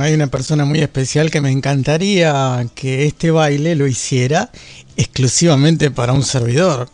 Hay una persona muy especial que me encantaría que este baile lo hiciera exclusivamente para un servidor.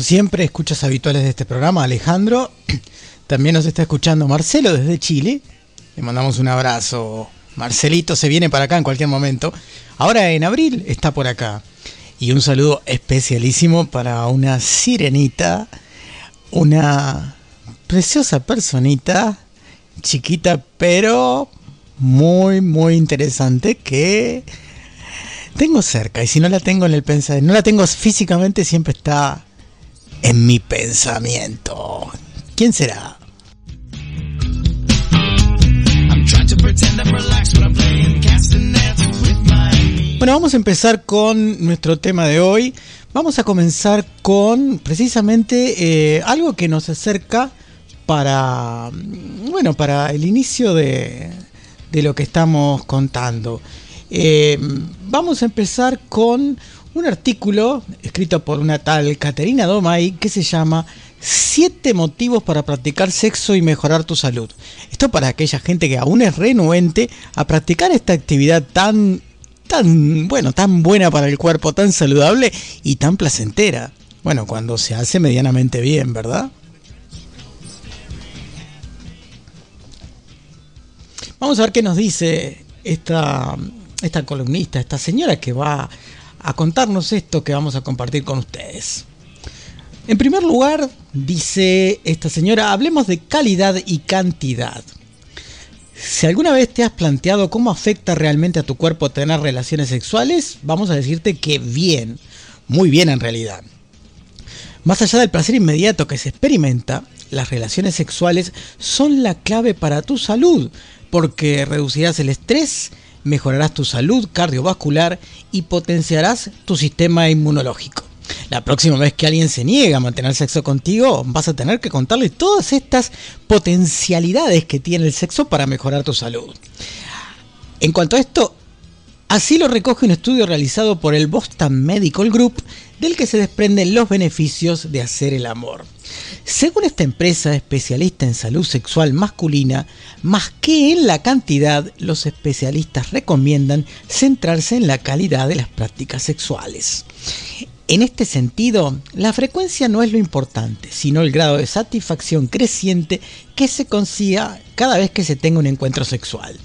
Siempre, escuchas habituales de este programa, Alejandro. También nos está escuchando Marcelo desde Chile. Le mandamos un abrazo. Marcelito se viene para acá en cualquier momento. Ahora en abril está por acá. Y un saludo especialísimo para una sirenita, una preciosa personita, chiquita pero muy, muy interesante que tengo cerca. Y si no la tengo en el pensamiento, no la tengo físicamente, siempre está en mi pensamiento. ¿Quién será? Bueno, vamos a empezar con nuestro tema de hoy. Vamos a comenzar con precisamente eh, algo que nos acerca para, bueno, para el inicio de, de lo que estamos contando. Eh, vamos a empezar con un artículo escrito por una tal Caterina Domay que se llama Siete motivos para practicar sexo y mejorar tu salud. Esto para aquella gente que aún es renuente a practicar esta actividad tan tan bueno, tan buena para el cuerpo, tan saludable y tan placentera. Bueno, cuando se hace medianamente bien, ¿verdad? Vamos a ver qué nos dice esta, esta columnista, esta señora que va a contarnos esto que vamos a compartir con ustedes. En primer lugar, dice esta señora, hablemos de calidad y cantidad. Si alguna vez te has planteado cómo afecta realmente a tu cuerpo tener relaciones sexuales, vamos a decirte que bien, muy bien en realidad. Más allá del placer inmediato que se experimenta, las relaciones sexuales son la clave para tu salud, porque reducirás el estrés, mejorarás tu salud cardiovascular y potenciarás tu sistema inmunológico. La próxima vez que alguien se niega a mantener sexo contigo, vas a tener que contarle todas estas potencialidades que tiene el sexo para mejorar tu salud. En cuanto a esto, así lo recoge un estudio realizado por el Boston Medical Group, del que se desprenden los beneficios de hacer el amor. Según esta empresa especialista en salud sexual masculina, más que en la cantidad, los especialistas recomiendan centrarse en la calidad de las prácticas sexuales. En este sentido, la frecuencia no es lo importante, sino el grado de satisfacción creciente que se consiga cada vez que se tenga un encuentro sexual.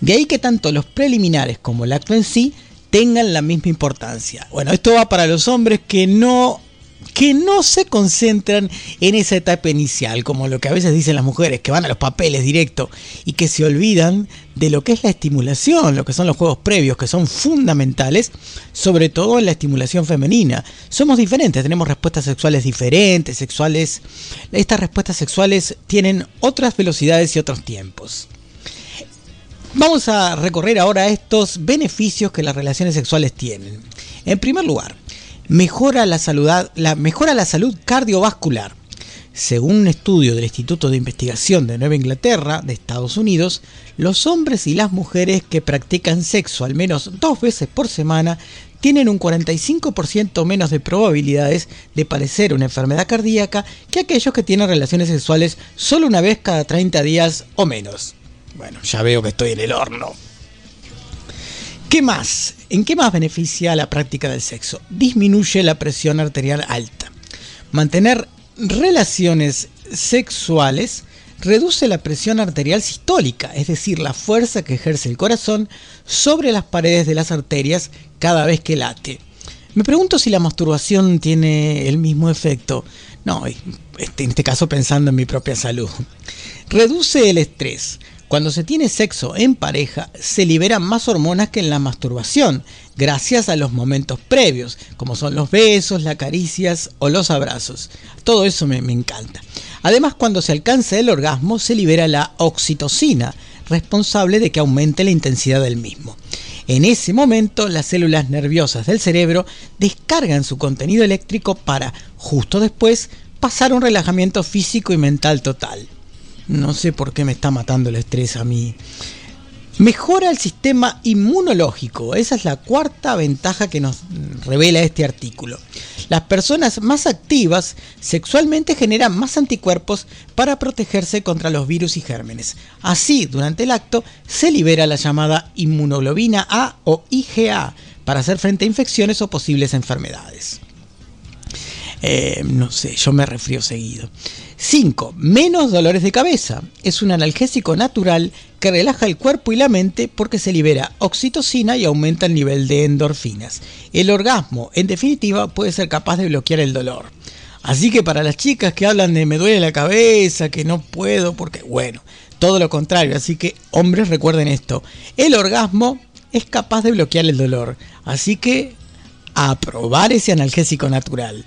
De ahí que tanto los preliminares como el acto en sí tengan la misma importancia. Bueno, esto va para los hombres que no que no se concentran en esa etapa inicial, como lo que a veces dicen las mujeres, que van a los papeles directo y que se olvidan de lo que es la estimulación, lo que son los juegos previos, que son fundamentales, sobre todo en la estimulación femenina. Somos diferentes, tenemos respuestas sexuales diferentes, sexuales. Estas respuestas sexuales tienen otras velocidades y otros tiempos. Vamos a recorrer ahora estos beneficios que las relaciones sexuales tienen. En primer lugar, mejora la salud, mejora la salud cardiovascular. Según un estudio del Instituto de Investigación de Nueva Inglaterra, de Estados Unidos, los hombres y las mujeres que practican sexo al menos dos veces por semana tienen un 45% menos de probabilidades de padecer una enfermedad cardíaca que aquellos que tienen relaciones sexuales solo una vez cada 30 días o menos. Bueno, ya veo que estoy en el horno. ¿Qué más? ¿En qué más beneficia la práctica del sexo? Disminuye la presión arterial alta. Mantener relaciones sexuales reduce la presión arterial sistólica, es decir, la fuerza que ejerce el corazón sobre las paredes de las arterias cada vez que late. Me pregunto si la masturbación tiene el mismo efecto. No, en este caso pensando en mi propia salud. Reduce el estrés. Cuando se tiene sexo en pareja, se liberan más hormonas que en la masturbación, gracias a los momentos previos, como son los besos, las caricias o los abrazos. Todo eso me, encanta. Además, cuando se alcanza el orgasmo, se libera la oxitocina, responsable de que aumente la intensidad del mismo. En ese momento, las células nerviosas del cerebro descargan su contenido eléctrico para, justo después, pasar un relajamiento físico y mental total. No sé por qué me está matando el estrés a mí. Mejora el sistema inmunológico. Esa es la cuarta ventaja que nos revela este artículo. Las personas más activas sexualmente generan más anticuerpos para protegerse contra los virus y gérmenes. Así, durante el acto se libera la llamada inmunoglobina A o IgA para hacer frente a infecciones o posibles enfermedades. Eh, no sé, yo me refrío seguido. 5. Menos dolores de cabeza. Es un analgésico natural que relaja el cuerpo y la mente porque se libera oxitocina y aumenta el nivel de endorfinas. El orgasmo, en definitiva, puede ser capaz de bloquear el dolor. Así que para las chicas que hablan de me duele la cabeza, que no puedo, porque bueno, todo lo contrario. Así que hombres recuerden esto. El orgasmo es capaz de bloquear el dolor. Así que a probar ese analgésico natural.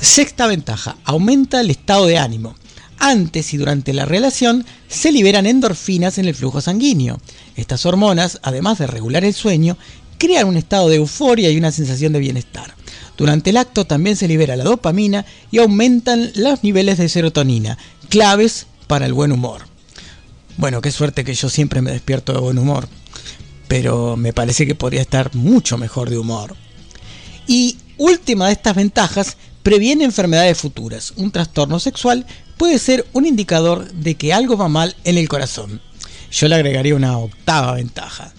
Sexta ventaja, aumenta el estado de ánimo. Antes y durante la relación se liberan endorfinas en el flujo sanguíneo. Estas hormonas, además de regular el sueño, crean un estado de euforia y una sensación de bienestar. Durante el acto también se libera la dopamina y aumentan los niveles de serotonina, claves para el buen humor. Bueno, qué suerte que yo siempre me despierto de buen humor, pero me parece que podría estar mucho mejor de humor. Y última de estas ventajas, previene enfermedades futuras. Un trastorno sexual puede ser un indicador de que algo va mal en el corazón. Yo le agregaría una octava ventaja.